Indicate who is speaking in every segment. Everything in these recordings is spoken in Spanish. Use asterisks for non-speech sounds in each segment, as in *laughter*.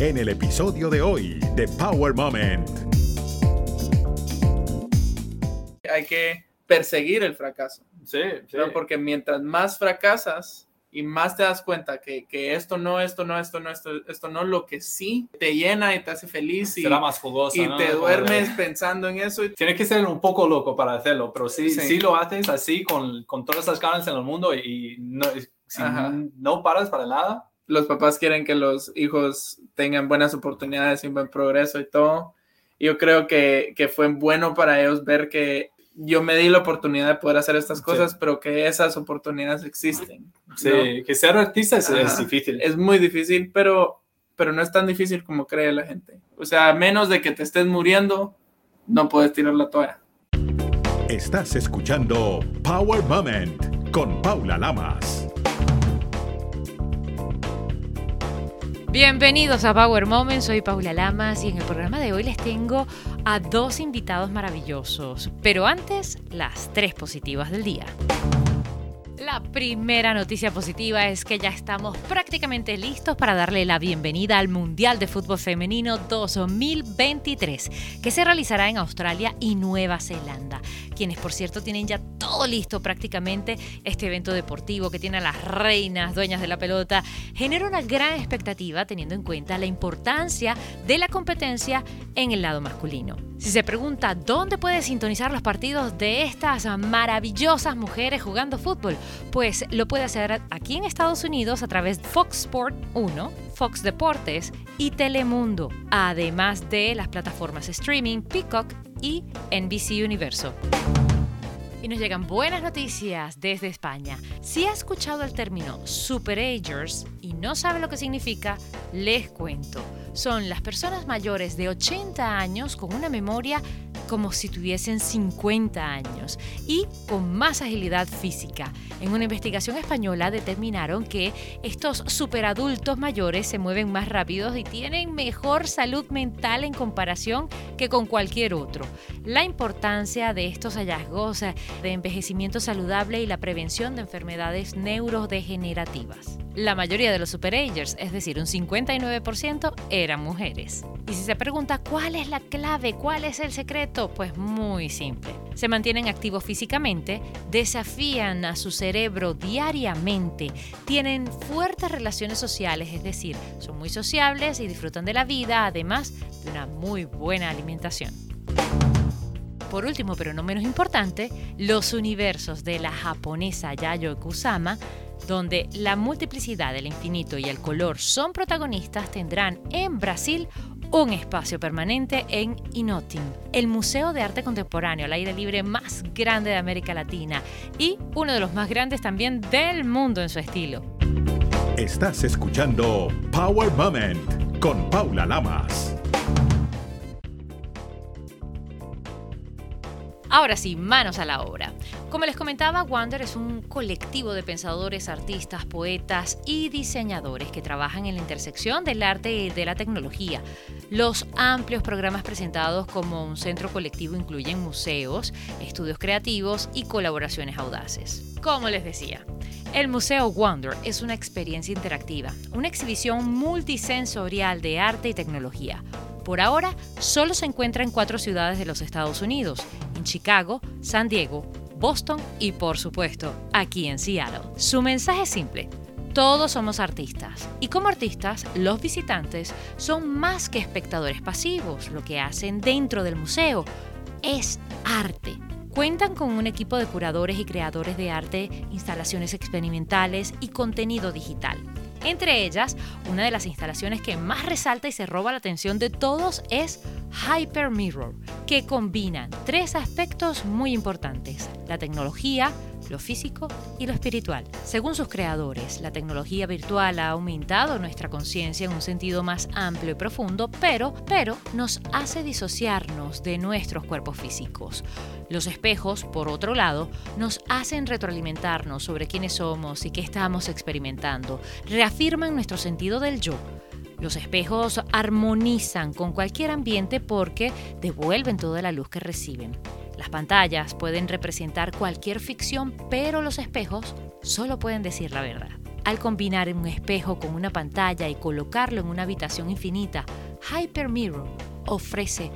Speaker 1: en el episodio de hoy de Power Moment.
Speaker 2: Hay que perseguir el fracaso.
Speaker 3: Sí, sí.
Speaker 2: ¿no? Porque mientras más fracasas y más te das cuenta que, que esto no, esto no, esto no, esto, esto no, lo que sí te llena y te hace feliz y,
Speaker 3: Será más jugoso.
Speaker 2: y
Speaker 3: ¿no?
Speaker 2: te duermes pensando en eso. y-
Speaker 3: Tienes que ser un poco loco para hacerlo, pero sí,
Speaker 2: Sí.
Speaker 3: sí. lo haces así con, con todas las ganas en el mundo y, no, si no paras para nada.
Speaker 2: Los papás quieren que los hijos tengan buenas oportunidades y un buen progreso y todo. Yo creo que, que fue bueno para ellos ver que yo me di la oportunidad de poder hacer estas
Speaker 3: Sí.
Speaker 2: cosas, pero que esas oportunidades existen.
Speaker 3: Sí,
Speaker 2: ¿no?
Speaker 3: que ser artista es, difícil.
Speaker 2: es muy difícil, pero, pero no es tan difícil como cree la gente. O sea, a menos de que te estés muriendo, no puedes tirar la toalla.
Speaker 1: Estás escuchando Power Moment con Paula Lamas.
Speaker 4: Bienvenidos a Power Moment, soy Paula Lamas y en el programa de hoy les tengo a dos invitados maravillosos. Pero antes, las tres positivas del día. La primera noticia positiva es que ya estamos prácticamente listos para darle la bienvenida al Mundial de Fútbol Femenino 2023, que se realizará en Australia y Nueva Zelanda, quienes por cierto tienen ya todo listo prácticamente. Este evento deportivo que tiene a las reinas, dueñas de la pelota, genera una gran expectativa teniendo en cuenta la importancia de la competencia en el lado masculino. Si se pregunta dónde puede sintonizar los partidos de estas maravillosas mujeres jugando fútbol, pues lo puede hacer aquí en Estados Unidos a través de Fox Sport 1, Fox Deportes y Telemundo, además de las plataformas streaming Peacock y NBC Universo. Y nos llegan buenas noticias desde España. Si ha escuchado el término superagers y no sabe lo que significa, les cuento. Son las personas mayores de 80 años con una memoria como si tuviesen 50 años y con más agilidad física. En una investigación española determinaron que estos superadultos mayores se mueven más rápidos y tienen mejor salud mental en comparación que con cualquier otro. La importancia de estos hallazgos eh, de envejecimiento saludable y la prevención de enfermedades neurodegenerativas. La mayoría de los superagers, es decir, un 59%, eran mujeres. Y si se pregunta cuál es la clave, cuál es el secreto, pues muy simple. Se mantienen activos físicamente, desafían a su cerebro diariamente, tienen fuertes relaciones sociales, es decir, son muy sociables y disfrutan de la vida, además de una muy buena alimentación. Por último, pero no menos importante, los universos de la japonesa Yayoi Kusama, donde la multiplicidad, el infinito y el color son protagonistas, tendrán en Brasil un espacio permanente en Inotin, el museo de arte contemporáneo al aire libre más grande de América Latina y uno de los más grandes también del mundo en su estilo.
Speaker 1: Estás escuchando Power Moment con Paula Lamas.
Speaker 4: Ahora sí, manos a la obra. Como les comentaba, Wander es un colectivo de pensadores, artistas, poetas y diseñadores que trabajan en la intersección del arte y de la tecnología. Los amplios programas presentados como un centro colectivo incluyen museos, estudios creativos y colaboraciones audaces. Como les decía, el Museo Wonder es una experiencia interactiva, una exhibición multisensorial de arte y tecnología. Por ahora, solo se encuentra en cuatro ciudades de los Estados Unidos, en Chicago, San Diego, Boston y, por supuesto, aquí en Seattle. Su mensaje es simple. Todos somos artistas y como artistas los visitantes son más que espectadores pasivos. Lo que hacen dentro del museo es arte. Cuentan con un equipo de curadores y creadores de arte, instalaciones experimentales y contenido digital. Entre ellas, una de las instalaciones que más resalta y se roba la atención de todos es Hyper Mirror, que combina tres aspectos muy importantes, la tecnología, lo físico y lo espiritual. Según sus creadores, la tecnología virtual ha aumentado nuestra conciencia en un sentido más amplio y profundo, pero, pero nos hace disociarnos de nuestros cuerpos físicos. Los espejos, por otro lado, nos hacen retroalimentarnos sobre quiénes somos y qué estamos experimentando, reafirman nuestro sentido del yo. Los espejos armonizan con cualquier ambiente porque devuelven toda la luz que reciben. Las pantallas pueden representar cualquier ficción, pero los espejos solo pueden decir la verdad. Al combinar un espejo con una pantalla y colocarlo en una habitación infinita, Hypermirror ofrece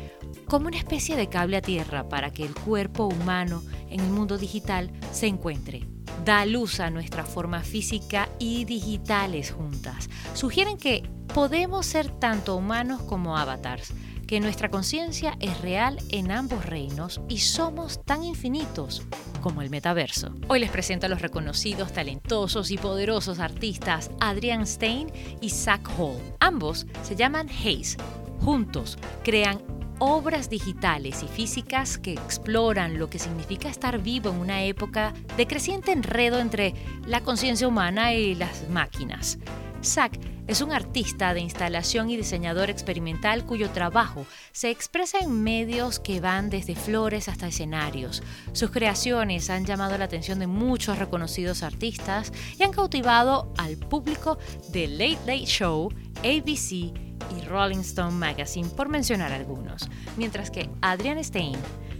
Speaker 4: como una especie de cable a tierra para que el cuerpo humano en el mundo digital se encuentre. Da luz a nuestra forma física y digitales juntas. Sugieren que podemos ser tanto humanos como avatars, que nuestra conciencia es real en ambos reinos y somos tan infinitos como el metaverso. Hoy les presento a los reconocidos, talentosos y poderosos artistas Adrian Stein y Zach Hall. Ambos se llaman Haze. Juntos crean obras digitales y físicas que exploran lo que significa estar vivo en una época de creciente enredo entre la conciencia humana y las máquinas. Zack es un artista de instalación y diseñador experimental cuyo trabajo se expresa en medios que van desde flores hasta escenarios. Sus creaciones han llamado la atención de muchos reconocidos artistas y han cautivado al público de Late Late Show, ABC y Rolling Stone Magazine, por mencionar algunos. Mientras que Adrian Stein,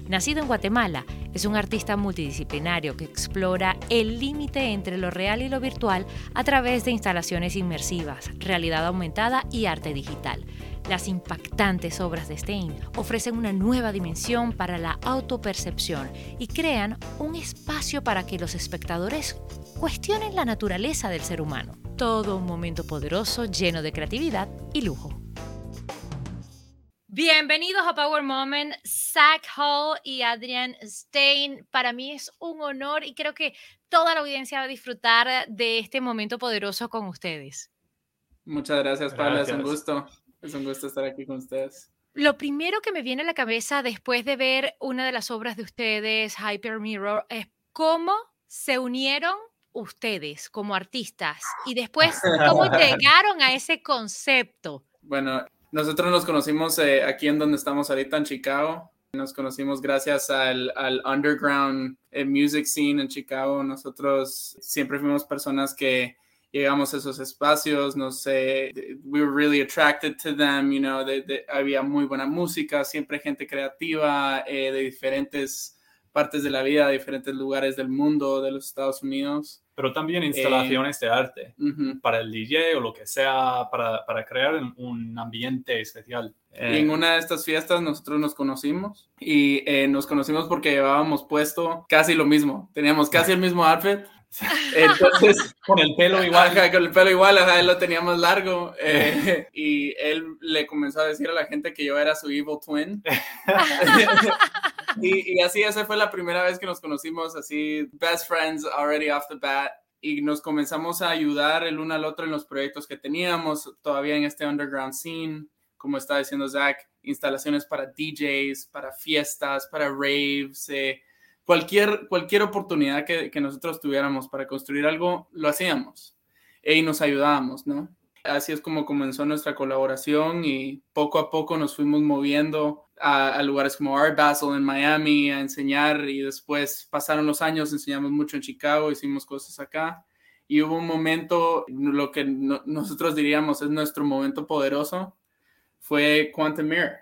Speaker 4: nacido en Guatemala, es un artista multidisciplinario que explora el límite entre lo real y lo virtual a través de instalaciones inmersivas, realidad aumentada y arte digital. Las impactantes obras de Stein ofrecen una nueva dimensión para la autopercepción y crean un espacio para que los espectadores cuestionen la naturaleza del ser humano. Todo un momento poderoso lleno de creatividad y lujo. Bienvenidos a Power Moment, Zach Hall y Adrian Stein. Para mí es un honor y creo que toda la audiencia va a disfrutar de este momento poderoso con ustedes.
Speaker 2: Muchas gracias, Pablo. Es un gusto. Es un gusto estar aquí con ustedes.
Speaker 4: Lo primero que me viene a la cabeza después de ver una de las obras de ustedes, Hyper Mirror, es cómo se unieron ustedes como artistas y después *laughs* cómo llegaron a ese concepto.
Speaker 2: Bueno, nosotros nos conocimos eh, aquí en donde estamos ahorita, en Chicago. Nos conocimos gracias al, underground eh, music scene en Chicago. Nosotros siempre fuimos personas que llegamos a esos espacios, no sé, we were really attracted to them, you know, había muy buena música, siempre gente creativa eh, de diferentes partes de la vida, de diferentes lugares del mundo, de los Estados Unidos
Speaker 3: pero también instalaciones de arte para el DJ o lo que sea, para, para crear un ambiente especial.
Speaker 2: en eh, una de estas fiestas nosotros nos conocimos y eh, nos conocimos porque llevábamos puesto casi lo mismo, teníamos casi el mismo outfit. *laughs* Entonces, *laughs*
Speaker 3: con el pelo igual.
Speaker 2: con el pelo igual, él lo teníamos largo. *laughs* Eh, y él le comenzó a decir a la gente que yo era su evil twin. Y, así, esa fue la primera vez que nos conocimos, así, best friends already off the bat. Y nos comenzamos a ayudar el uno al otro en los proyectos que teníamos, todavía en este underground scene, como estaba diciendo Zach, instalaciones para DJs, para fiestas, para raves, eh, cualquier, cualquier oportunidad que, que, nosotros tuviéramos para construir algo, lo hacíamos y nos ayudábamos, ¿no? Así es como comenzó nuestra colaboración y poco a poco nos fuimos moviendo a, lugares como Art Basel en Miami a enseñar y después pasaron los años, enseñamos mucho en Chicago, hicimos cosas acá y hubo un momento, lo que nosotros diríamos es nuestro momento poderoso, fue Quantum Mirror.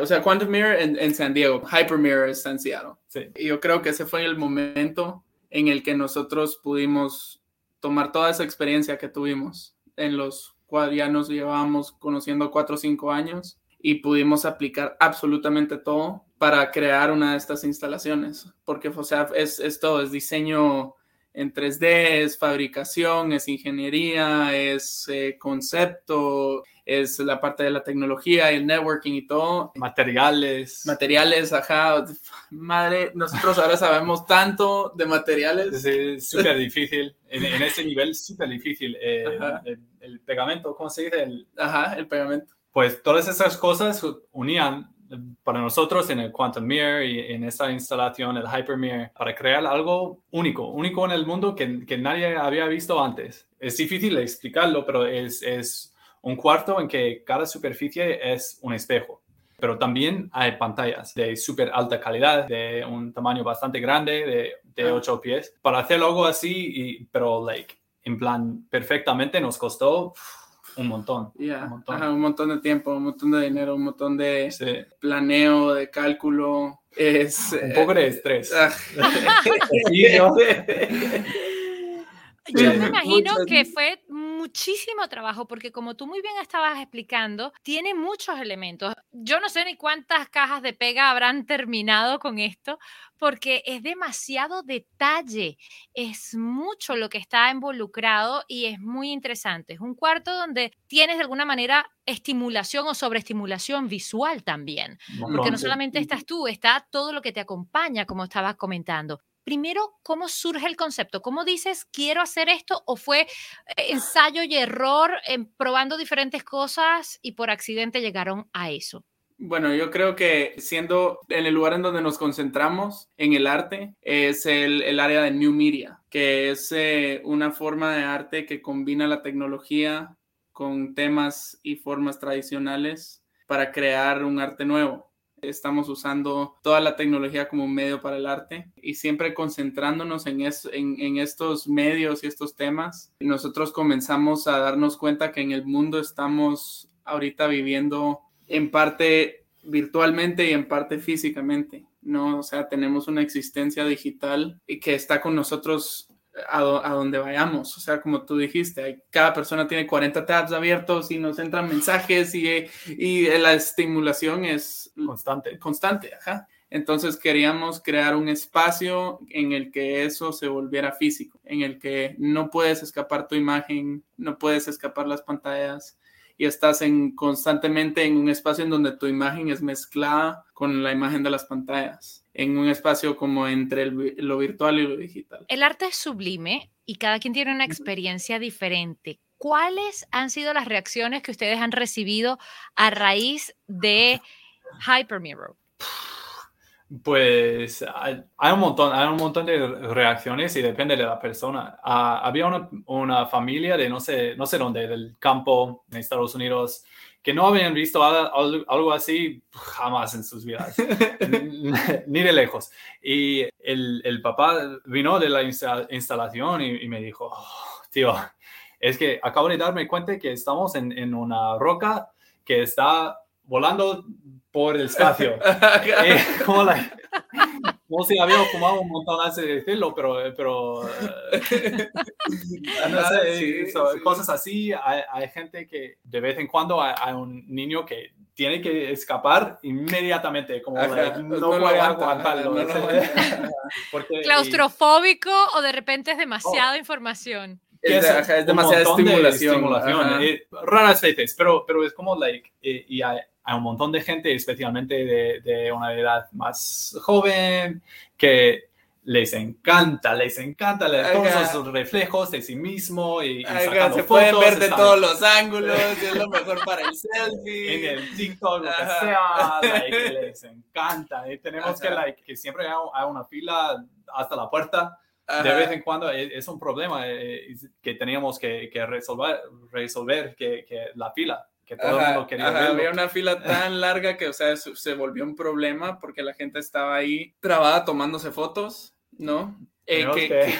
Speaker 2: o sea, Quantum Mirror en, San Diego, Hyper Mirror está en Seattle. Sí. Y yo creo que ese fue el momento en el que nosotros pudimos tomar toda esa experiencia que tuvimos en los cuadrianos llevábamos conociendo cuatro o cinco años y pudimos aplicar absolutamente todo para crear una de estas instalaciones, porque o sea, es, es todo, es diseño en 3D, es fabricación, es ingeniería, es eh, concepto, es la parte de la tecnología, el networking y todo.
Speaker 3: Materiales.
Speaker 2: Materiales, ajá. Madre, nosotros ahora sabemos tanto de materiales.
Speaker 3: Es súper difícil, en, en, ese nivel súper difícil. Eh, el, pegamento, ¿cómo se dice? El,
Speaker 2: ajá, el pegamento.
Speaker 3: Pues todas esas cosas unían para nosotros en el Quantum Mirror y en esta instalación, el Hyper Mirror, para crear algo único, único en el mundo que, que nadie había visto antes. Es difícil explicarlo, pero es, es un cuarto en que cada superficie es un espejo. Pero también hay pantallas de súper alta calidad, de un tamaño bastante grande, de, de 8 pies. Para hacer algo así, y, pero like, en plan perfectamente, nos costó un montón.
Speaker 2: un, montón. un montón de tiempo, un montón de dinero, un montón de planeo, de cálculo. Es,
Speaker 3: un poco de estrés. Ah. *laughs* *laughs*
Speaker 4: Yo me imagino que fue muchísimo trabajo porque como tú muy bien estabas explicando, tiene muchos elementos. Yo no sé ni cuántas cajas de pega habrán *laughs* terminado con esto porque es demasiado detalle, es mucho lo que está involucrado y es muy interesante. Es un cuarto donde tienes de alguna manera estimulación o sobreestimulación visual también, porque no solamente estás tú, está todo lo que te acompaña, como estabas comentando primero, ¿cómo surge el concepto? ¿Cómo dices, quiero hacer esto? ¿O fue eh, ensayo y error en probando diferentes cosas y por accidente llegaron a eso?
Speaker 2: Bueno, yo creo que siendo en el lugar en donde nos concentramos en el arte es el, área de New Media, que es eh, una forma de arte que combina la tecnología con temas y formas tradicionales para crear un arte nuevo. Estamos usando toda la tecnología como un medio para el arte y siempre concentrándonos en, estos medios y estos temas. Nosotros comenzamos a darnos cuenta que en el mundo estamos ahorita viviendo en parte virtualmente y en parte físicamente. ¿no? O sea, tenemos una existencia digital y que está con nosotros a, donde vayamos. O sea, como tú dijiste, cada persona tiene 40 tabs abiertos y nos entran mensajes y, y la estimulación es
Speaker 3: constante.
Speaker 2: Constante, ajá. Entonces queríamos crear un espacio en el que eso se volviera físico, en el que no puedes escapar tu imagen, no puedes escapar las pantallas y estás en, constantemente en un espacio en donde tu imagen es mezclada con la imagen de las pantallas en un espacio como entre lo virtual y lo digital.
Speaker 4: El arte es sublime y cada quien tiene una experiencia diferente. ¿Cuáles han sido las reacciones que ustedes han recibido a raíz de *laughs* Hypermirror?
Speaker 3: Pues hay, un montón, hay un montón de reacciones y depende de la persona. Ah, había una, una, familia de no sé, no sé dónde, del campo en Estados Unidos, que no habían visto algo así jamás en sus vidas, *laughs* *laughs* ni de lejos. Y el, el, papá vino de la instalación y, me dijo, oh, tío, es que acabo de darme cuenta que estamos en, en una roca que está volando por el espacio. *laughs* eh, como la, no sé, había fumado un montón antes de decirlo, pero, pero eh, *laughs* no sé, cosas así. Hay, hay, gente que de vez en cuando hay, un niño que tiene que escapar inmediatamente, como no, puede aguantarlo. *laughs*
Speaker 4: Claustrofóbico o de repente es demasiada oh. información.
Speaker 2: Es, es, demasiada estimulación.
Speaker 3: Eh, raras veces, pero, pero es como, like, eh, y hay, hay un montón de gente, especialmente de, de, una edad más joven, que les encanta, les encanta leer todos esos reflejos de sí mismo y, y
Speaker 2: se pueden ver de todos los ángulos, es lo mejor para el *laughs* selfie.
Speaker 3: En el TikTok, lo que sea, like, *laughs* les encanta. Y tenemos que, like, que siempre hay una fila hasta la puerta. De vez en cuando e, es, un problema eh, que teníamos que, que resolver, resolver que, que la fila que todo el mundo quería
Speaker 2: Había una fila tan *laughs* larga que, o sea, se volvió un problema porque la gente estaba ahí trabada tomándose fotos, ¿no? Eh, que,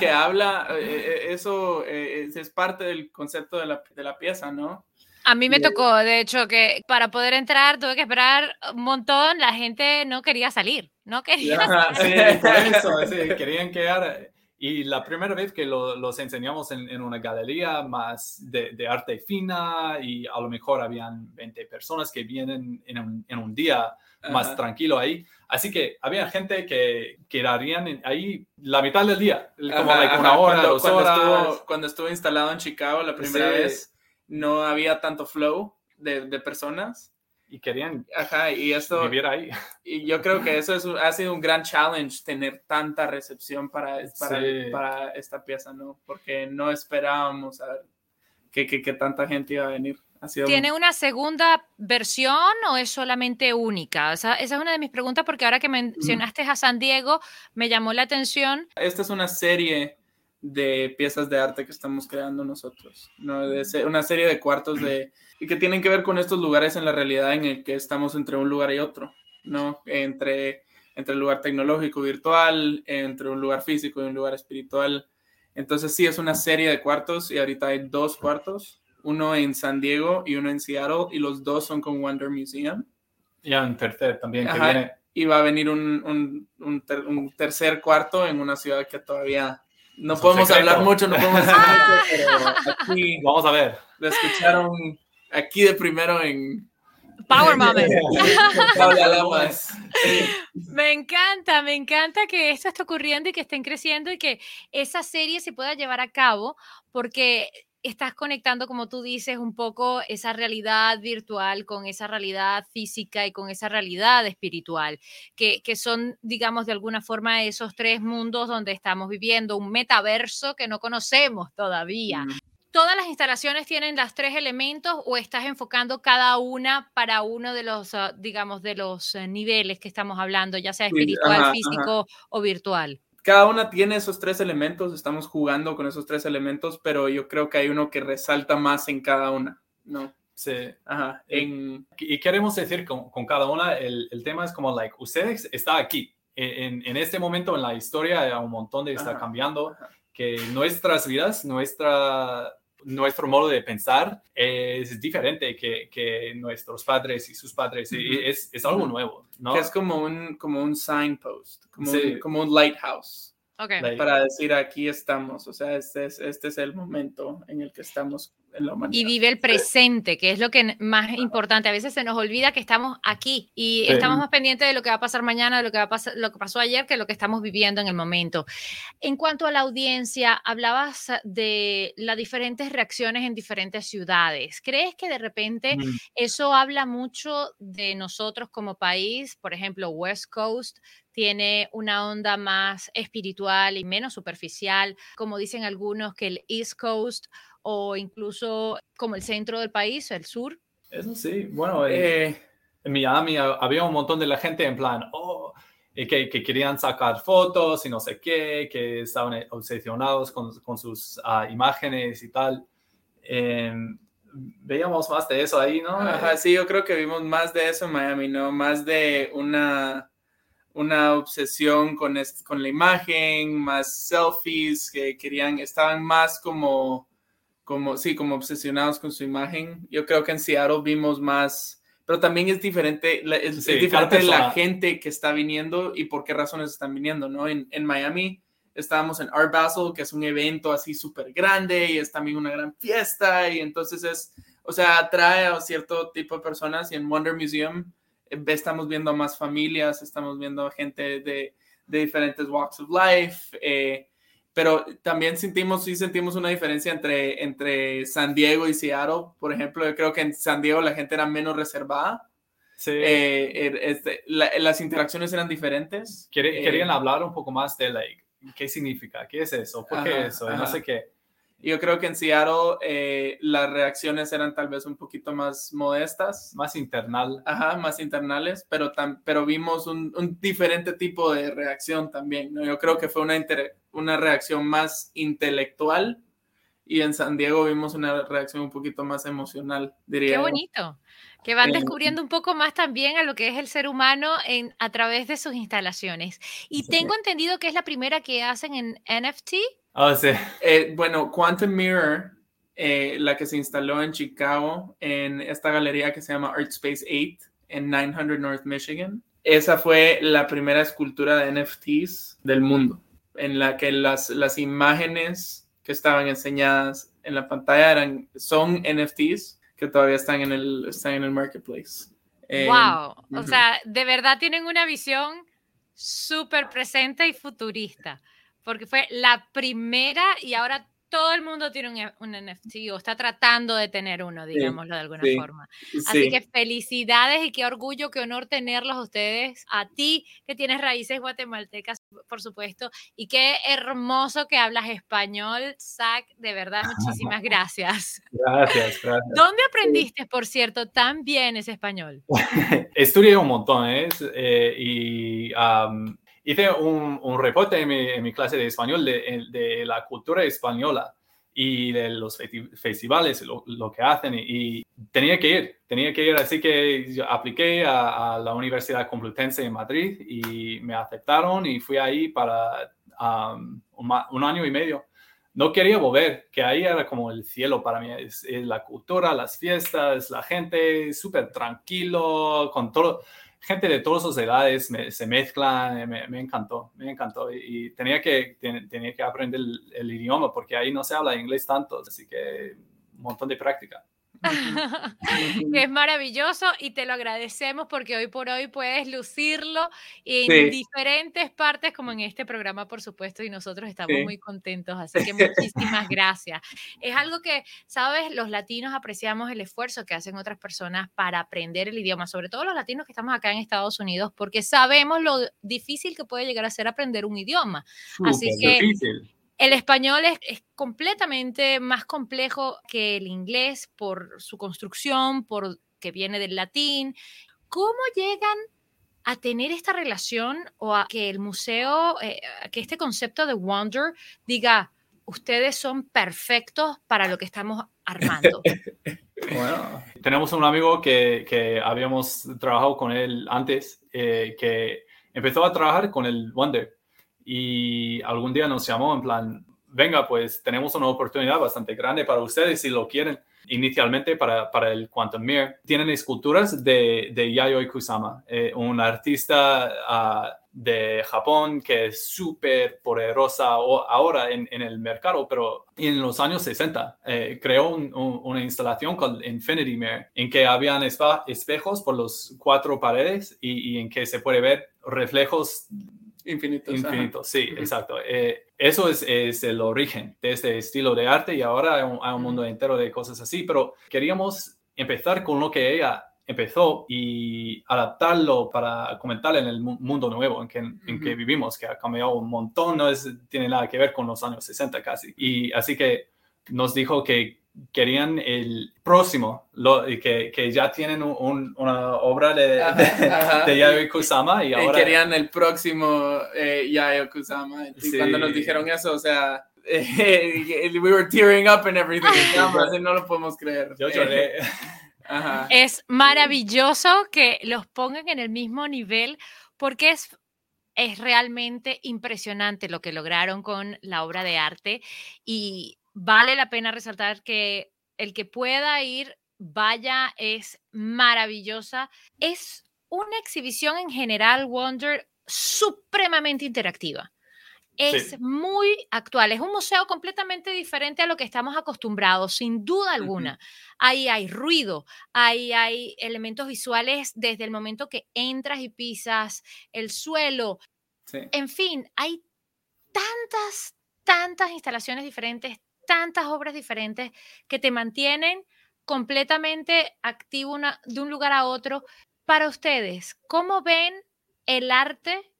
Speaker 2: que, *laughs* habla, eh, eh, eso es parte del concepto de la, de la pieza, ¿no?
Speaker 4: A mí me tocó, de hecho, que para poder entrar tuve que esperar un montón, la gente no quería salir, no quería
Speaker 3: salir. Sí, sí, querían quedar y la primera vez que los enseñamos en, una galería más de, arte fina y a lo mejor habían 20 personas que vienen en un, en un día más tranquilo ahí. Así que había gente que quedarían ahí la mitad del día, como una hora,
Speaker 2: cuando, dos horas. Estuvo, cuando estuve instalado en Chicago la primera vez, no había tanto flow de, de personas
Speaker 3: y querían
Speaker 2: Ajá, y esto,
Speaker 3: vivir ahí. *laughs*
Speaker 2: Y yo creo que eso es, ha sido un gran challenge, tener tanta recepción para, para, para esta pieza, ¿no? Porque no esperábamos a que, que, que, tanta gente iba a venir.
Speaker 4: ¿Tiene una segunda versión o es solamente única? esa es una de mis preguntas porque ahora que mencionaste a San Diego, me llamó la atención.
Speaker 2: Esta es una serie de piezas de arte que estamos creando nosotros, ¿no? De una serie de cuartos de y que tienen que ver con estos lugares en la realidad en el que estamos entre un lugar y otro, ¿no? Entre, entre el lugar tecnológico virtual, entre un lugar físico y un lugar espiritual. Entonces sí, es una serie de cuartos y ahorita hay dos cuartos, uno en San Diego y uno en Seattle y los dos son con Wonder Museum.
Speaker 3: Y un tercer también que viene.
Speaker 2: Y va a venir un, un, un, tercer cuarto en una ciudad que todavía No podemos hablar mucho, no podemos hablar mucho, pero aquí *laughs*
Speaker 3: Vamos a ver.
Speaker 2: lo escucharon aquí de primero en
Speaker 4: Power. *laughs*
Speaker 2: Sí.
Speaker 4: Me encanta, me encanta que esto esté ocurriendo y que estén creciendo y que esa serie se pueda llevar a cabo porque estás conectando, como tú dices, un poco esa realidad virtual con esa realidad física y con esa realidad espiritual, que, que son, digamos, de alguna forma esos tres mundos donde estamos viviendo, un metaverso que no conocemos todavía.
Speaker 2: Mm.
Speaker 4: ¿Todas las instalaciones tienen las tres elementos o estás enfocando cada una para uno de los, ah, digamos, de los eh, niveles que estamos hablando, ya sea espiritual,
Speaker 2: ajá.
Speaker 4: físico o virtual?
Speaker 2: Cada una tiene esos tres elementos, estamos jugando con esos tres elementos, pero yo creo que hay uno que resalta más en cada una, ¿no?
Speaker 3: Sí.
Speaker 2: Ajá, en,
Speaker 3: Y queremos decir con, con cada una, el, el tema es como, like, ustedes está aquí. En, en este momento en la historia hay un montón de está
Speaker 2: Ajá,
Speaker 3: cambiando,
Speaker 2: ajá.
Speaker 3: que nuestras vidas, nuestra, nuestro modo de pensar es diferente que, que nuestros padres y sus padres. Es, es algo nuevo, ¿no?
Speaker 2: que es como un, como un signpost, como,
Speaker 3: Sí.
Speaker 2: un, como un lighthouse,
Speaker 4: Ok.
Speaker 3: Like,
Speaker 2: para decir aquí estamos, o sea, este es, este es el momento en el que estamos en la humanidad.
Speaker 4: Y vive el presente, que es lo que más importante. A veces se nos olvida que estamos aquí y
Speaker 3: Sí.
Speaker 4: estamos más pendientes de lo que va a pasar mañana, de lo que va a pasar, lo que pasó ayer, que lo que estamos viviendo en el momento. En cuanto a la audiencia, hablabas de las diferentes reacciones en diferentes ciudades. ¿Crees que de repente
Speaker 3: mm,
Speaker 4: eso habla mucho de nosotros como país? Por ejemplo, West Coast tiene una onda más espiritual y menos superficial, como dicen algunos que el East Coast o incluso como el centro del país, el sur.
Speaker 3: Eso sí, bueno, en,
Speaker 2: Eh,
Speaker 3: en Miami ha- había un montón de la gente en plan, oh, que, que querían sacar fotos y no sé qué, que estaban obsesionados con, con sus ah, imágenes y tal. Em, veíamos más de eso ahí, ¿no?
Speaker 2: Ajá, sí, yo creo que vimos más de eso en Miami, ¿no? Más de una, una obsesión con, con la imagen, más selfies, que querían, estaban más como, como, sí, como obsesionados con su imagen. Yo creo que en Seattle vimos más, pero también es diferente, es,
Speaker 3: Sí,
Speaker 2: es
Speaker 3: cada
Speaker 2: diferente la gente que está viniendo y por qué razones están viniendo, ¿no? En, en Miami estábamos en Art Basel, que es un evento así súper grande y es también una gran fiesta y entonces es, o sea, atrae a cierto tipo de personas y en Wonder Museum eh, estamos viendo más familias, estamos viendo gente de, de diferentes walks of life, eh, pero también sentimos, sí sentimos una diferencia entre, entre San Diego y Seattle. Por ejemplo, yo creo que en San Diego la gente era menos reservada,
Speaker 3: Sí.
Speaker 2: eh, er- este, la- las interacciones eran diferentes.
Speaker 3: Quere-
Speaker 2: eh,
Speaker 3: querían hablar un poco más de, like, qué significa, qué es eso, por qué
Speaker 2: Ajá,
Speaker 3: eso, y no
Speaker 2: ajá.
Speaker 3: sé qué.
Speaker 2: Y Yo creo que en Seattle eh, las reacciones eran tal vez un poquito más modestas.
Speaker 3: Más internal.
Speaker 2: Ajá, más internales, pero, tam- pero vimos un, un diferente tipo de reacción también, ¿no? Yo creo que fue una, inter- una reacción más intelectual y en San Diego vimos una reacción un poquito más emocional, diría
Speaker 4: Qué
Speaker 2: yo.
Speaker 4: bonito. Que van
Speaker 2: Eh,
Speaker 4: descubriendo un poco más también a lo que es el ser humano en, a través de sus instalaciones. Y tengo entendido que es la primera que hacen en NFT.
Speaker 3: Ah, sí.
Speaker 2: Eh, bueno, Quantum Mirror, eh, la que se instaló en Chicago, en esta galería que se llama Art Space 8 en 900 North Michigan, esa fue la primera escultura de NFTs del mundo, en la que las, las imágenes que estaban enseñadas en la pantalla eran, son NFTs que todavía están en el, están en el marketplace. Eh,
Speaker 4: wow. O sea, de verdad tienen una visión súper presente y futurista. Porque fue la primera y ahora todo el mundo tiene un, un NFT o está tratando de tener uno, digámoslo de alguna
Speaker 2: sí.
Speaker 4: forma.
Speaker 2: sí.
Speaker 4: Así que felicidades y qué orgullo, qué honor tenerlos a ustedes, a ti que tienes raíces guatemaltecas, por supuesto, y qué hermoso que hablas español, Zach, de verdad, muchísimas *laughs* gracias.
Speaker 3: Gracias, gracias.
Speaker 4: ¿Dónde aprendiste, por cierto, tan bien ese español? *laughs*
Speaker 3: Estudié un montón, ¿eh? Eh, y am, hice un, un reporte en mi, en mi clase de español de, de la cultura española y de los festi- festivales, lo, lo que hacen, y, y tenía que ir, tenía que ir, así que yo apliqué a, a la Universidad Complutense en Madrid y me aceptaron y fui ahí para am, un, un año y medio. No quería volver, que ahí era como el cielo para mí, es, es la cultura, las fiestas, la gente súper tranquilo, con todo, gente de todas las edades se mezclan, me, encantó, me encantó. Y, tenía, que, tenía que aprender el, idioma porque ahí no se habla inglés tanto, así que un montón de práctica.
Speaker 4: Es maravilloso y te lo agradecemos porque hoy por hoy puedes lucirlo en diferentes partes como en este programa por supuesto y nosotros estamos muy contentos así que *laughs* muchísimas gracias. Es algo que sabes los latinos apreciamos el esfuerzo que hacen otras personas para aprender el idioma sobre todo los latinos que estamos acá en Estados Unidos porque sabemos lo difícil que puede llegar a ser aprender un idioma. Así que el español es, completamente más complejo que el inglés por su construcción, por que viene del latín. ¿Cómo llegan a tener esta relación o a que el museo, eh, que este concepto de Wonder diga, ustedes son perfectos para lo que estamos armando? *laughs*
Speaker 3: bueno, tenemos un amigo que, habíamos trabajado con él antes, eh, que empezó a trabajar con el Wonder y algún día nos llamó en plan, venga, pues tenemos una oportunidad bastante grande para ustedes si lo quieren. Inicialmente para, para el Quantum Mirror. Tienen esculturas de, de Yayoi Kusama, eh, un artista ah, de Japón que es súper poderosa ahora en, en, el mercado, pero en los años 60 eh, creó una instalación con Infinity Mirror en que habían espejos por los cuatro paredes y, y en que se puede ver reflejos
Speaker 2: infinitos.
Speaker 3: Infinitos, sí, exacto. Eh, eso es, es, el origen de este estilo de arte y ahora hay un, mundo entero de cosas así, pero queríamos empezar con lo que ella empezó y adaptarlo para comentar en el mundo nuevo en que, en que vivimos, que ha cambiado un montón, no es, tiene nada que ver con los años 60 casi. Y así que nos dijo que querían el próximo, lo, que, que ya tienen una obra de, de, *laughs* Yayoi Kusama y ahora...
Speaker 2: querían el próximo eh, Yayoi Kusama. Y cuando nos dijeron eso, o sea, *laughs* we were tearing up and everything. *laughs* no lo podemos creer.
Speaker 3: Yo lloré.
Speaker 4: Es maravilloso que los pongan en el mismo nivel porque es es realmente impresionante lo que lograron con la obra de arte y vale la pena resaltar que el que pueda ir, vaya, es maravillosa. Es una exhibición en general, Wonder, supremamente interactiva. Es muy actual, es un museo completamente diferente a lo que estamos acostumbrados, sin duda alguna. Ahí hay ruido, ahí hay elementos visuales desde el momento que entras y pisas el suelo. En fin, hay tantas, tantas instalaciones diferentes, tantas obras diferentes que te mantienen completamente activo de un lugar a otro. Para ustedes, ¿cómo ven el arte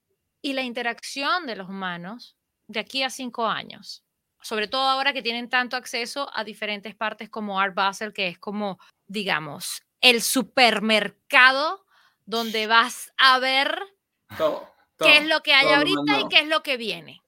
Speaker 4: y la interacción de los humanos de aquí a cinco años? Sobre todo ahora que tienen tanto acceso a diferentes partes como Art Basel, que es como, digamos, el supermercado donde *laughs* vas a ver qué es lo que hay ahorita y qué es lo que viene.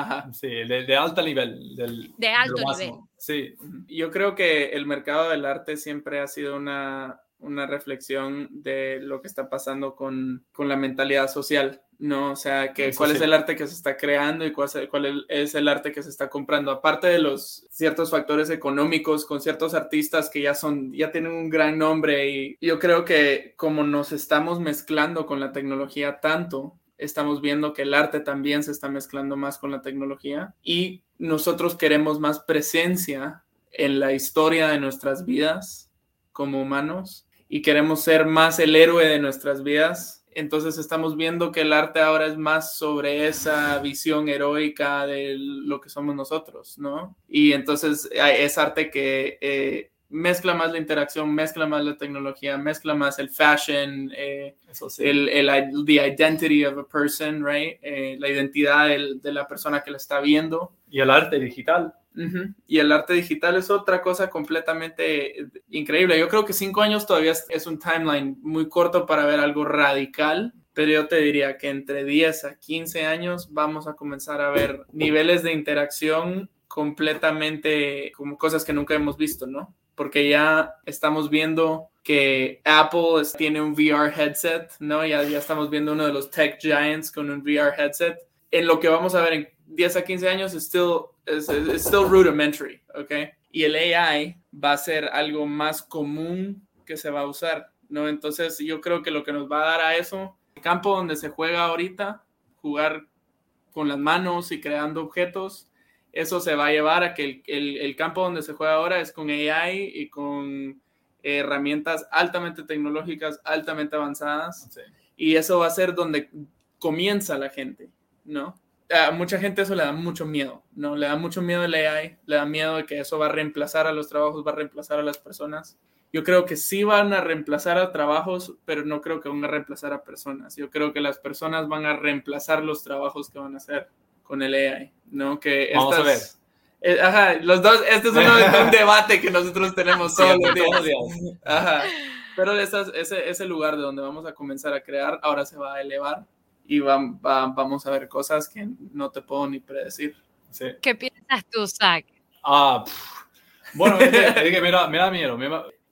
Speaker 3: Ajá. Sí, de, alto nivel.
Speaker 4: de alto nivel.
Speaker 2: Sí, yo creo que el mercado del arte siempre ha sido una, una reflexión de lo que está pasando con, con la mentalidad social, ¿no? O sea, que cuál es el arte que se está creando y cuál, es, cuál es el arte que se está comprando. Aparte de los ciertos factores económicos con ciertos artistas que ya son, ya tienen un gran nombre y yo creo que como nos estamos mezclando con la tecnología tanto, estamos viendo que el arte también se está mezclando más con la tecnología y nosotros queremos más presencia en la historia de nuestras vidas como humanos y queremos ser más el héroe de nuestras vidas. Entonces estamos viendo que el arte ahora es más sobre esa visión heroica de lo que somos nosotros, ¿no? Y entonces es arte que eh, mezcla más la interacción, mezcla más la tecnología, mezcla más el fashion, eh, el, el, the identity of a person, right? Eh, la identidad de la persona que la está viendo.
Speaker 3: Y el arte digital.
Speaker 2: Y el arte digital es otra cosa completamente increíble. Yo creo que cinco años todavía es un timeline muy corto para ver algo radical, pero yo te diría que entre 10 a 15 años vamos a comenzar a ver niveles de interacción completamente como cosas que nunca hemos visto, ¿no? Porque ya estamos viendo que Apple tiene un VR headset, ¿no? Ya, estamos viendo uno de los tech giants con un VR headset. En lo que vamos a ver en 10 a 15 años es still, es, still rudimentary, ¿ok? Y el AI va a ser algo más común que se va a usar. ¿no? Entonces yo creo que lo que nos va a dar a eso, el campo donde se juega ahorita, jugar con las manos y creando objetos, eso se va a llevar a que el, campo donde se juega ahora es con AI y con herramientas altamente tecnológicas, altamente avanzadas. Y eso va a ser donde comienza la gente, ¿no? A mucha gente eso le da mucho miedo, ¿no? Le da mucho miedo el AI, le da miedo de que eso va a reemplazar a los trabajos, va a reemplazar a las personas. Yo creo que sí van a reemplazar a trabajos, pero no creo que van a reemplazar a personas. Yo creo que las personas van a reemplazar los trabajos que van a hacer con el AI, ¿no? Que
Speaker 3: Vamos a ver.
Speaker 2: Eh, ajá, los dos, este es uno de un *laughs* debate que nosotros tenemos todos los días. Ajá. Pero ese, ese lugar de donde vamos a comenzar a crear ahora se va a elevar y vamos a ver cosas que no te puedo ni predecir.
Speaker 4: ¿Qué piensas tú, Zach?
Speaker 3: Ah, bueno, es que, me, da, me da miedo. Me,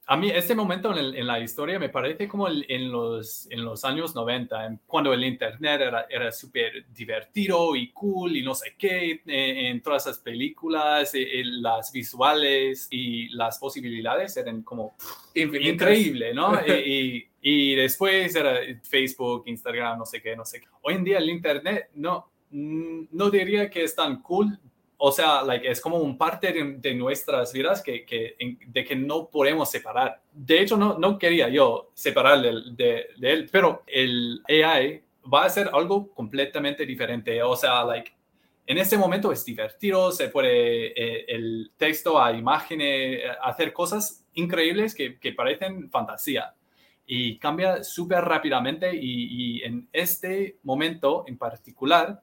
Speaker 3: a mí este momento en, la historia me parece como en, los, en los años 90, cuando el Internet era, era súper divertido y cool y no sé qué, eh, en, todas esas películas, eh, eh, las visuales y las posibilidades eran como increíble, ¿no? *laughs* y, y, después era Facebook, Instagram, no sé qué, no sé qué. Hoy en día el Internet no, no diría que es tan cool, o sea, like, es como un parte de, nuestras vidas que, que, de que no podemos separar. De hecho, no, no quería yo separar de, de, él, pero el AI va a ser algo completamente diferente. O sea, like, en este momento es divertido, se puede eh, el texto a imágenes, hacer cosas increíbles que, que parecen fantasía y cambia súper rápidamente y, y en este momento en particular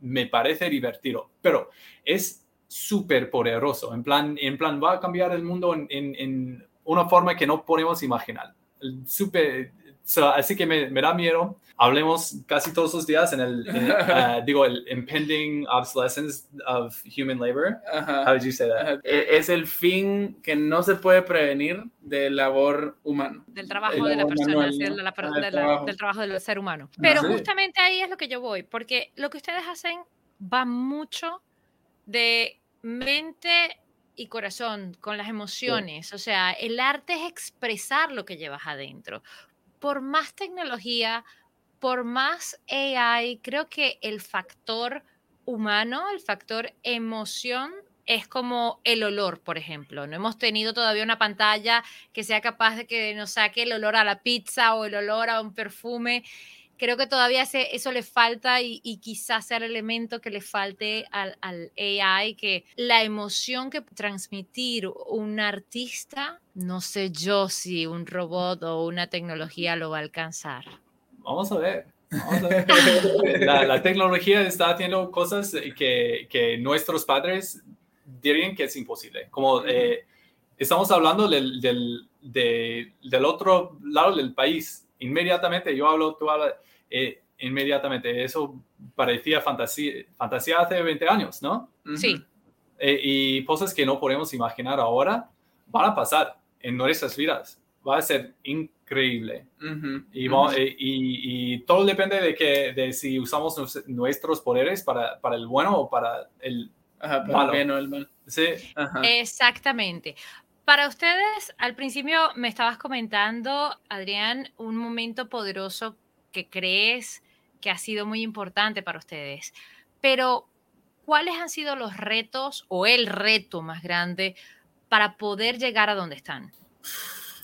Speaker 3: me parece divertido, pero es súper poderoso. En plan, en plan, va a cambiar el mundo en, en, una forma que no podemos imaginar. Super, así que me, me, da miedo. Hablemos casi todos los días en el, uh, *laughs* digo, el impending obsolescence of human labor. How did you say that?
Speaker 2: E, es el fin que no se puede prevenir del labor humano.
Speaker 4: Del trabajo de la persona, del trabajo del ser humano. Pero justamente ahí es lo que yo voy, porque lo que ustedes hacen va mucho de mente y corazón, con las emociones. O sea, el arte es expresar lo que llevas adentro por más tecnología, por más AI, creo que el factor humano, el factor emoción, es como el olor, por ejemplo. No hemos tenido todavía una pantalla que sea capaz de que nos saque el olor a la pizza o el olor a un perfume creo que todavía eso le falta y, quizás sea el elemento que le falte al, AI, que la emoción que transmitir un artista, no sé yo si un robot o una tecnología lo va a alcanzar.
Speaker 3: Vamos a ver. *laughs* La, tecnología está haciendo cosas que, que, nuestros padres dirían que es imposible. Como eh, estamos hablando del, del, del otro lado del país. Inmediatamente yo hablo, tú hablas eh, inmediatamente. Eso parecía fantasía, fantasía hace 20 años, ¿no?
Speaker 4: Sí.
Speaker 3: Eh, y cosas que no podemos imaginar ahora van a pasar en nuestras vidas. Va a ser increíble. y, eh, y, y, todo depende de, que, de si usamos nuestros poderes para, para el bueno o para el malo.
Speaker 2: El el mal.
Speaker 3: Sí.
Speaker 4: Exactamente. Para ustedes, al principio me estabas comentando, Adrián, un momento poderoso que crees que ha sido muy importante para ustedes. Pero, ¿cuáles han sido los retos o el reto más grande para poder llegar a donde están?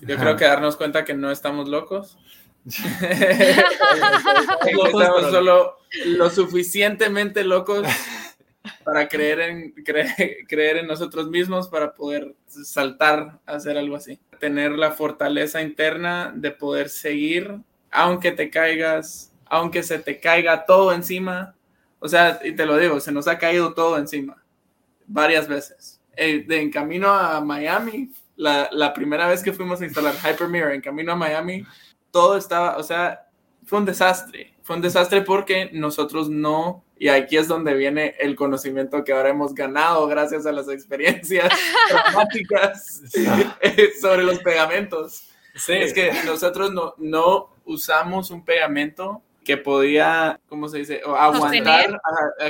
Speaker 2: Yo creo que darnos cuenta que no estamos locos. *laughs* *laughs* estamos solo lo suficientemente locos para creer en, *laughs* creer en nosotros mismos, para poder saltar a hacer algo así. Tener la fortaleza interna de poder seguir aunque te caigas, aunque se te caiga todo encima, o sea, y te lo digo, se nos ha caído todo encima varias veces. Eh, en camino a Miami, la, la, primera vez que fuimos a instalar Hypermirror en camino a Miami, todo estaba, o sea, fue un desastre. Fue un desastre porque nosotros no, y aquí es donde viene el conocimiento que ahora hemos ganado gracias a las experiencias *laughs* dramáticas *laughs* sobre los pegamentos. Sí. Es que nosotros no, no usamos un pegamento que podía, ¿cómo se dice? aguantar,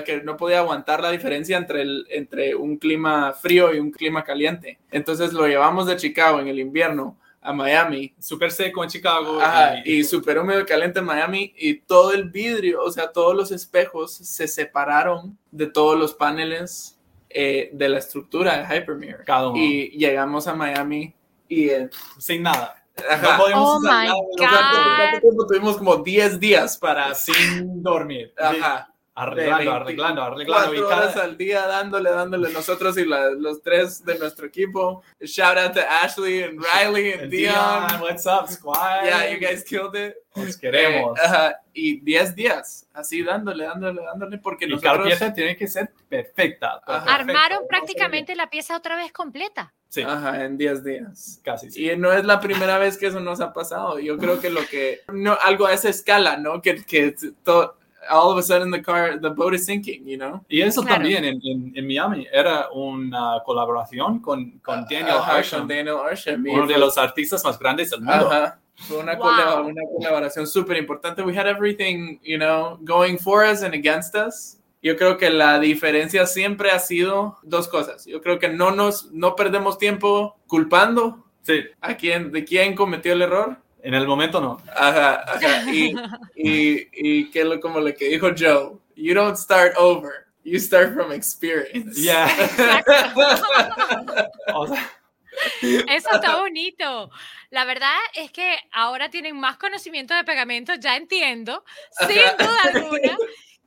Speaker 2: que no podía aguantar la diferencia entre, el, entre un clima frío y un clima caliente. Entonces lo llevamos de Chicago en el invierno a Miami.
Speaker 3: Súper seco en Chicago.
Speaker 2: Ajá, y, súper húmedo y caliente en Miami. Y todo el vidrio, o sea, todos los espejos se separaron de todos los paneles eh, de la estructura de Hypermirror.
Speaker 3: Cada uno.
Speaker 2: Y llegamos a Miami y... eh,
Speaker 3: sin nada.
Speaker 2: ajá,
Speaker 3: No podíamos
Speaker 4: Oh
Speaker 3: usar
Speaker 4: my
Speaker 3: nada,
Speaker 2: o sea, tuvimos como 10 días para...
Speaker 3: sin dormir.
Speaker 2: Ajá.
Speaker 3: Arreglando, arreglando, arreglando. Y
Speaker 2: Cuatro
Speaker 3: cada-
Speaker 2: horas al día dándole, dándole nosotros y la- los tres de nuestro equipo. Shout out to Ashley and *laughs* Riley and Dion.
Speaker 3: Dion, what's up, squad?
Speaker 2: Yeah, you guys killed it.
Speaker 3: Os queremos.
Speaker 2: Eh, ajá, y 10 días, así dándole, dándole, dándole, porque
Speaker 3: y cada
Speaker 2: nosotros...
Speaker 3: pieza tiene que ser perfecta.
Speaker 2: Ajá.
Speaker 3: perfecta.
Speaker 4: Armaron prácticamente la pieza otra vez completa.
Speaker 3: Sí,
Speaker 2: Ajá, en 10 días.
Speaker 3: casi. Sí.
Speaker 2: Y no es la primera vez que eso nos ha pasado. Yo creo que lo que... No, algo a esa escala, ¿no? Que, que todo... All of a sudden the car, the boat is sinking, you know?
Speaker 3: Y eso
Speaker 4: Claro.
Speaker 3: también en, en, en Miami era una colaboración con, con Daniel
Speaker 2: Ajá,
Speaker 3: Arsham,
Speaker 2: con Daniel Arsham.
Speaker 3: uno de los artistas más grandes del mundo.
Speaker 2: Ajá. Fue una,
Speaker 4: Wow.
Speaker 2: colab- una colaboración súper importante. We had everything, you know, going for us and against us. Yo creo que la diferencia siempre ha sido dos cosas. Yo creo que no nos, no perdemos tiempo culpando
Speaker 3: Sí,
Speaker 2: a quién, de quién cometió el error.
Speaker 3: En el momento no.
Speaker 2: Ajá, ajá. *laughs* Y, y, y que lo, como lo que dijo Joe, you don't start over, you start from experience.
Speaker 3: Yeah. *laughs* *laughs* O sea,
Speaker 4: Eso está bonito. La verdad es que ahora tienen más conocimiento de pegamento, ya entiendo, sin duda alguna.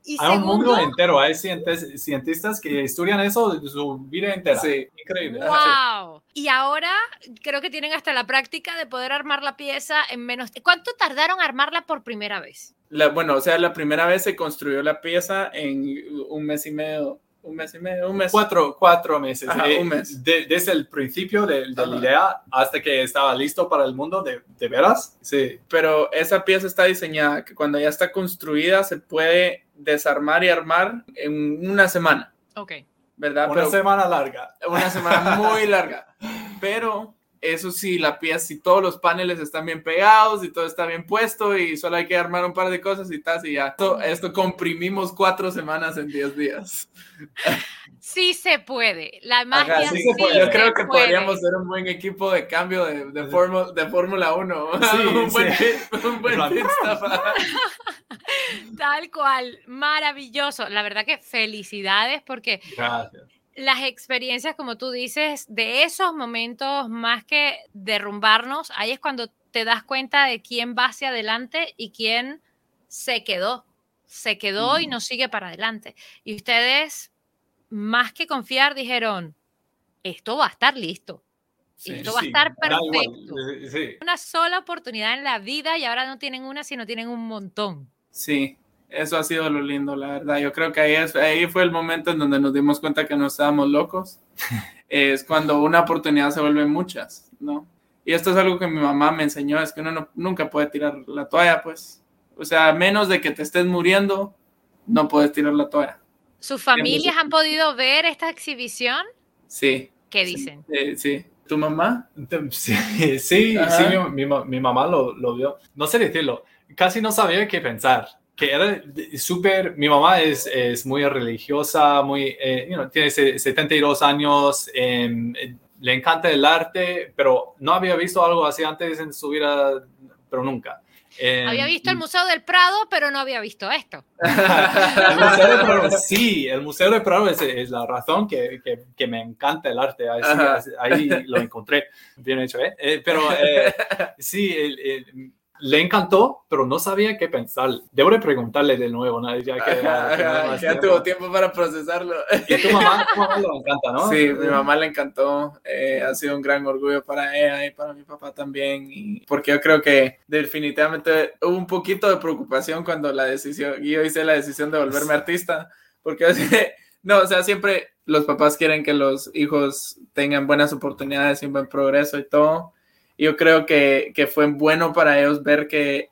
Speaker 4: Y
Speaker 3: hay un mundo
Speaker 4: segundo,
Speaker 3: entero, hay cientistas que estudian eso de su vida entera.
Speaker 2: Sí.
Speaker 3: Increíble.
Speaker 4: wow. Y ahora creo que tienen hasta la práctica de poder armar la pieza en menos. ¿Cuánto tardaron a armarla por primera vez?
Speaker 2: La- bueno, o sea, la primera vez se construyó la pieza en un mes y medio, un mes y medio, un mes.
Speaker 3: Cuatro, cuatro meses.
Speaker 2: Ajá,
Speaker 3: Eh,
Speaker 2: un mes.
Speaker 3: de- desde el principio de, de la idea hasta que estaba listo para el mundo, de, de veras.
Speaker 2: Sí, pero esa pieza está diseñada que cuando ya está construida se puede desarmar y armar en una semana,
Speaker 4: Ok.
Speaker 2: ¿verdad?
Speaker 3: Una
Speaker 2: Pero-
Speaker 3: semana larga.
Speaker 2: una semana muy *laughs* larga. Pero eso sí, la pieza, si todos los paneles están bien pegados y todo está bien puesto y solo hay que armar un par de cosas y tal, y ya. Esto, esto comprimimos cuatro semanas en diez días.
Speaker 4: Sí se puede. La magia
Speaker 2: Ajá,
Speaker 4: sí,
Speaker 2: sí se puede. Yo
Speaker 4: se
Speaker 2: creo que
Speaker 4: puede.
Speaker 2: podríamos ser un buen equipo de cambio de, de, Fórmula- de Fórmula 1. *laughs*
Speaker 3: Sí,
Speaker 2: un buen,
Speaker 3: sí.
Speaker 2: un buen. *laughs*
Speaker 4: Tal cual. Maravilloso. La verdad que felicidades porque
Speaker 3: Gracias.
Speaker 4: Las experiencias, como tú dices, de esos momentos, más que derrumbarnos, ahí es cuando te das cuenta de quién va hacia adelante y quién se quedó. Se quedó y no sigue para adelante. Y ustedes, más que confiar, dijeron, esto va a estar listo.
Speaker 3: Sí,
Speaker 4: Esto va a estar perfecto.
Speaker 3: Eh, Sí.
Speaker 4: Una sola oportunidad en la vida y ahora no tienen una, sino tienen un montón.
Speaker 2: Sí, eso ha sido lo lindo, la verdad. Yo creo que ahí, es- ahí fue el momento en donde nos dimos cuenta que no estábamos locos. *laughs* es cuando una oportunidad se vuelve muchas, ¿no? Y esto es algo que mi mamá me enseñó, es que uno no- nunca puede tirar la toalla, pues. O sea, a menos de que te estés muriendo, no puedes tirar la toalla.
Speaker 4: ¿Sus familias han podido ver esta exhibición?
Speaker 2: Sí.
Speaker 4: ¿Qué
Speaker 2: sí,
Speaker 4: dicen?
Speaker 2: eh, sí. ¿Tu mamá?
Speaker 3: Sí, sí, sí, mi, mi mamá lo, lo vio. No sé decirlo, casi no sabía qué pensar. Que era súper. Mi mamá es, es muy religiosa, muy. eh, you know, tiene se- 72 años, em, eh, le encanta el arte, pero no había visto algo así antes en su vida, pero nunca. Em,
Speaker 4: Había visto el Museo del Prado, pero no había visto esto. *laughs*
Speaker 3: el Museo de Prado, sí, el Museo de Prado es, es la razón que, que, que me encanta el arte. Ahí, lo encontré. Bien hecho, ¿eh? Eh, pero eh, sí, el- el- le encantó, pero no sabía qué pensar. Debo de preguntarle de nuevo, ¿no? ya que,
Speaker 2: Ajá, *laughs* ya
Speaker 3: tiempo.
Speaker 2: tuvo tiempo para procesarlo.
Speaker 3: Y tu mamá, tu mamá lo encanta, ¿no?
Speaker 2: Sí, mi mamá le encantó, eh, ha sido un gran orgullo para ella y para mi papá también, y porque yo creo que definitivamente hubo un poquito de preocupación cuando la decisión, yo hice la decisión de volverme artista, porque *laughs* no, o sea, siempre los papás quieren que los hijos tengan buenas oportunidades y buen progreso y todo, yo creo que, que fue bueno para ellos ver que,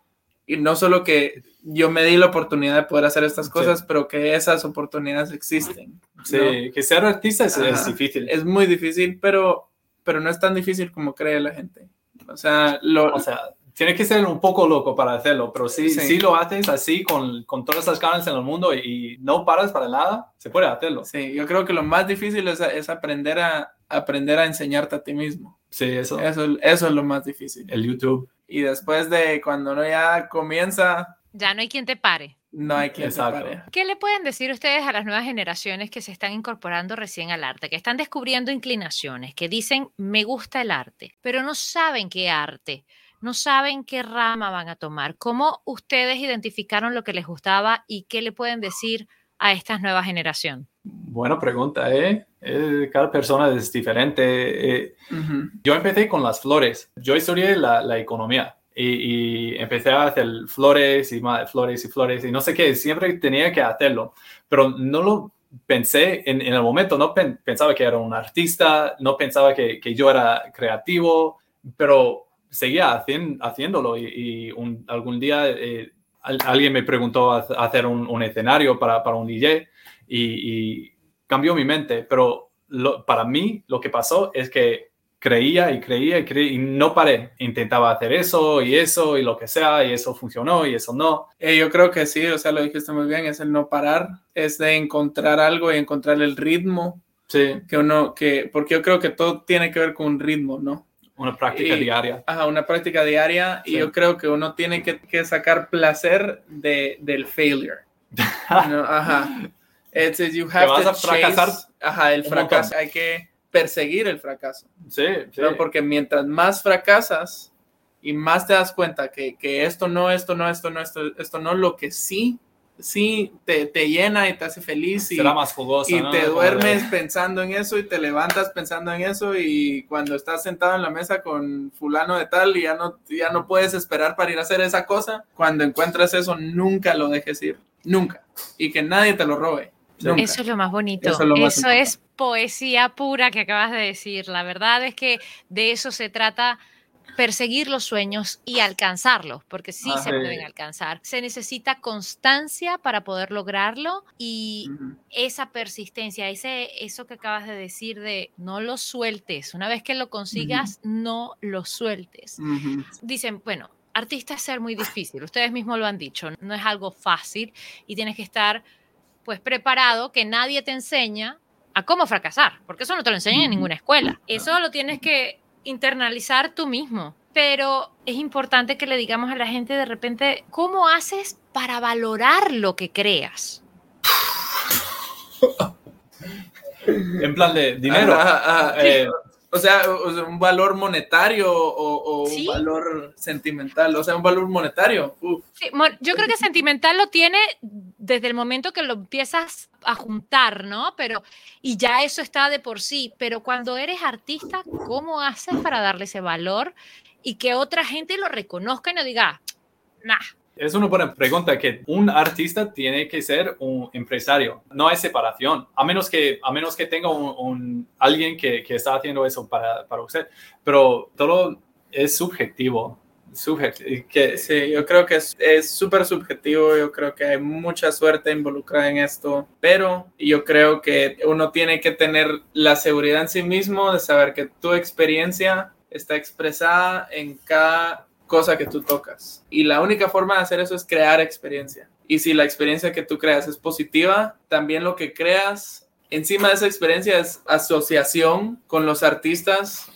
Speaker 2: y no solo que yo me di la oportunidad de poder hacer estas
Speaker 3: Sí.
Speaker 2: cosas, pero que esas oportunidades existen.
Speaker 3: Sí,
Speaker 2: ¿no?
Speaker 3: que ser artista es, es difícil.
Speaker 2: es muy difícil, pero, pero no es tan difícil como cree la gente. O sea, lo,
Speaker 3: O sea, tiene que ser un poco loco para hacerlo, pero si
Speaker 2: Sí.
Speaker 3: sí. lo haces así con, con todas las ganas en el mundo y, y no paras para nada, se puede hacerlo.
Speaker 2: sí, yo creo que lo más difícil es, es aprender, a, aprender a enseñarte a ti mismo.
Speaker 3: Sí, eso.
Speaker 2: Eso, eso es lo más difícil.
Speaker 3: El YouTube.
Speaker 2: Y después de cuando uno ya comienza,
Speaker 4: Ya no hay quien te pare.
Speaker 2: no hay quien
Speaker 3: Exacto.
Speaker 2: pare.
Speaker 4: ¿Qué le pueden decir ustedes a las nuevas generaciones que se están incorporando recién al arte, que están descubriendo inclinaciones, que dicen, me gusta el arte, pero no saben qué arte, no saben qué rama van a tomar? ¿Cómo ustedes identificaron lo que les gustaba y qué le pueden decir a esta nueva generación?
Speaker 3: Buena pregunta, ¿eh? Eh, Cada persona es diferente. Eh,
Speaker 2: Ujú.
Speaker 3: Yo empecé con las flores. Yo estudié la, la economía y, y empecé a hacer flores y más flores y flores y no sé qué. Siempre tenía que hacerlo, pero no lo pensé en, en el momento. No pen- pensaba que era un artista, no pensaba que, que yo era creativo, pero seguía hacien- haciéndolo y, y un- algún día eh, al- alguien me preguntó a- a hacer un, un escenario para, para un DJ y, y cambió mi mente, pero lo- para mí lo que pasó es que creía y creía y creía y no paré. Intentaba hacer eso y eso y lo que sea y eso funcionó y eso no.
Speaker 2: Eh, yo creo que sí, o sea, lo dijiste muy bien, es el no parar, es de encontrar algo y encontrar el ritmo
Speaker 3: Sí,
Speaker 2: que uno, que, porque yo creo que todo tiene que ver con un ritmo, ¿no?
Speaker 3: una práctica
Speaker 2: Y-
Speaker 3: diaria.
Speaker 2: Ajá, una práctica diaria y
Speaker 3: Sí.
Speaker 2: yo creo que uno tiene que, que sacar placer de, del failure. *laughs* ¿no? Ajá. It's you have
Speaker 3: vas
Speaker 2: to
Speaker 3: a fracasar
Speaker 2: chase- ajá, el fracaso. Hay que perseguir el fracaso.
Speaker 3: Sí, sí.
Speaker 2: ¿no? Porque mientras más fracasas y más te das cuenta que, que esto no, esto no, esto no, esto, esto no, lo que sí, sí te, te llena y te hace feliz y,
Speaker 3: Será más jugosa,
Speaker 2: y
Speaker 3: ¿no?
Speaker 2: te duermes pensando en eso y te levantas pensando en eso y cuando estás sentado en la mesa con fulano de tal y ya no, ya no puedes esperar para ir a hacer esa cosa, cuando encuentras eso nunca lo dejes ir, nunca. Y que nadie te lo robe. Nunca.
Speaker 4: Eso es lo más bonito.
Speaker 2: Eso es
Speaker 4: poesía pura que acabas de decir. La verdad es que de eso se trata perseguir los sueños y alcanzarlos, porque sí
Speaker 2: Ah,
Speaker 4: se pueden alcanzar. Se necesita constancia para poder lograrlo y esa persistencia, ese, eso que acabas de decir de no lo sueltes. Una vez que lo consigas, no lo sueltes dicen, bueno, artista es ser muy difícil, ustedes mismos lo han dicho, no es algo fácil y tienes que estar pues preparado que nadie te enseña a cómo fracasar, porque eso no te lo enseñan en ninguna escuela. Eso lo tienes que internalizar tú mismo. Pero es importante que le digamos a la gente de repente, ¿cómo haces para valorar lo que creas?
Speaker 3: En plan de dinero.
Speaker 2: Ajá, ajá.
Speaker 3: Eh,
Speaker 2: o sea, un valor monetario o, o
Speaker 4: Sí.
Speaker 2: un valor sentimental, o sea, un valor monetario.
Speaker 4: Sí, yo creo que sentimental lo tiene desde el momento que lo empiezas a juntar, ¿no? Pero, y ya eso está de por sí, pero cuando eres artista, ¿cómo haces para darle ese valor y que otra gente lo reconozca y no diga, nah,
Speaker 3: Es una buena pregunta que un artista tiene que ser un empresario. No hay separación, a menos que, a menos que tenga un, un- alguien que, que está haciendo eso para, para usted. Pero todo es subjetivo. Que,
Speaker 2: Sí, yo creo que es súper subjetivo, yo creo que hay mucha suerte involucrada en esto, pero yo creo que uno tiene que tener la seguridad en sí mismo de saber que tu experiencia está expresada en cada cosa que tú tocas. Y la única forma de hacer eso es crear experiencia. Y si la experiencia que tú creas es positiva, también lo que creas encima de esa experiencia es asociación con los artistas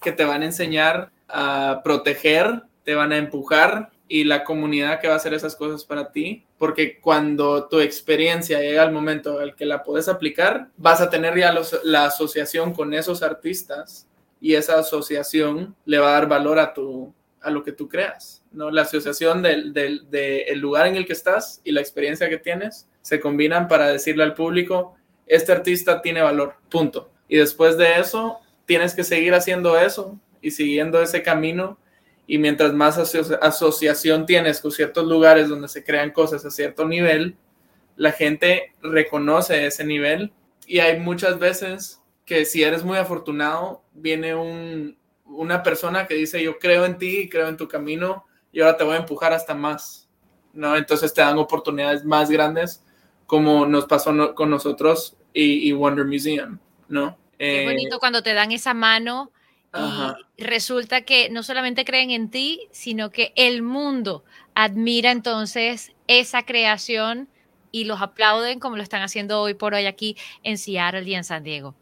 Speaker 2: que te van a enseñar a proteger, te van a empujar y la comunidad que va a hacer esas cosas para ti, porque cuando tu experiencia llega al momento al que la puedes aplicar, vas a tener ya los- la asociación con esos artistas y esa asociación le va a dar valor a tu a lo que tú creas, ¿no? La asociación del, del, del lugar en el que estás y la experiencia que tienes se combinan para decirle al público, este artista tiene valor, punto. Y después de eso, tienes que seguir haciendo eso y siguiendo ese camino. Y mientras más aso- asociación tienes con ciertos lugares donde se crean cosas a cierto nivel, la gente reconoce ese nivel. Y hay muchas veces que si eres muy afortunado, viene un, una persona que dice, yo creo en ti, creo en tu camino, y ahora te voy a empujar hasta más. ¿no? Entonces te dan oportunidades más grandes, como nos pasó no- con nosotros y, y Wonder Museum, ¿no?
Speaker 4: qué
Speaker 2: Eh,
Speaker 4: bonito cuando te dan esa mano
Speaker 2: Ajá.
Speaker 4: y resulta que no solamente creen en ti, sino que el mundo admira entonces esa creación y los aplauden como lo están haciendo hoy por hoy aquí en Seattle y en San Diego.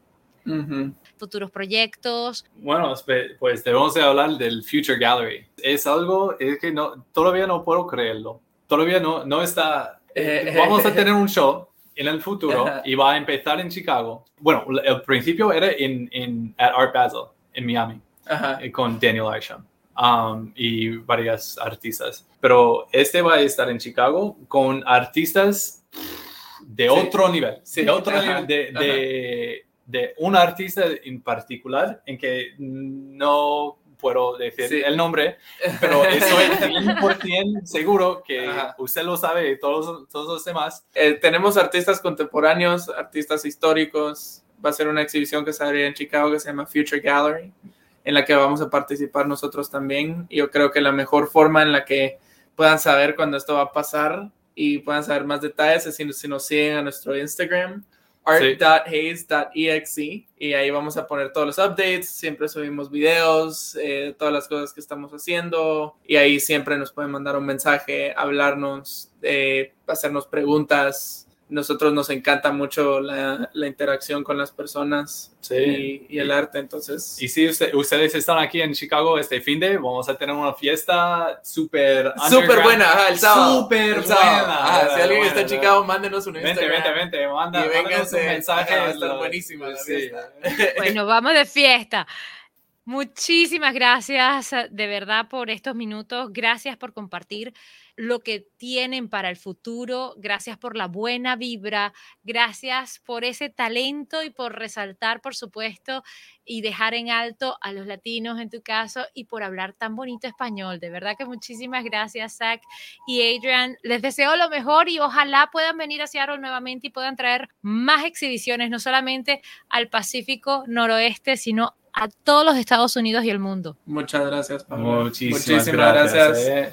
Speaker 4: Futuros proyectos.
Speaker 3: Bueno, pues debemos de hablar del Future Gallery. Es algo es que no, todavía no puedo creerlo. Todavía no, no está... Eh, vamos a tener un show en el futuro y va a empezar en Chicago. Bueno, el principio era en, en at Art Basel, en Miami, eh, con Daniel Isham. Um, y varias artistas. Pero este va a estar en Chicago con artistas de otro nivel, de otro nivel, de, de, un artista en particular en que no puedo decir el nombre, pero estoy *laughs* 100% seguro que usted lo sabe y todos, todos los demás.
Speaker 2: Eh, tenemos artistas contemporáneos, artistas históricos. Va a ser una exhibición que se abrirá en Chicago que se llama Future Gallery, en la que vamos a participar nosotros también. Yo creo que la mejor forma en la que puedan saber cuando esto va a pasar y puedan saber más detalles es si, si nos siguen a nuestro Instagram art.haze.exe y ahí vamos a poner todos los updates, siempre subimos videos, eh, todas las cosas que estamos haciendo y ahí siempre nos pueden mandar un mensaje, hablarnos, eh, hacernos preguntas nosotros nos encanta mucho la, la interacción con las personas y, y, el arte, entonces.
Speaker 3: Y si ustedes están aquí en Chicago este fin de, vamos a tener una fiesta súper...
Speaker 2: Súper buena, el sábado.
Speaker 3: Súper buena.
Speaker 2: si alguien está en Chicago, mándenos un Instagram.
Speaker 3: Vente, vente, vente, manda, y un mensaje.
Speaker 2: Va a estar buenísima la fiesta. *laughs*
Speaker 4: Bueno, vamos de fiesta. Muchísimas gracias de verdad por estos minutos. Gracias por compartir lo que tienen para el futuro, gracias por la buena vibra, gracias por ese talento y por resaltar, por supuesto, y dejar en alto a los latinos en tu caso y por hablar tan bonito español. De verdad que muchísimas gracias, Zach y Adrian. Les deseo lo mejor y ojalá puedan venir a Seattle nuevamente y puedan traer más exhibiciones, no solamente al Pacífico noroeste, sino a todos los Estados Unidos y el mundo.
Speaker 2: Muchas gracias,
Speaker 3: Pablo. Muchísimas, gracias. Eh.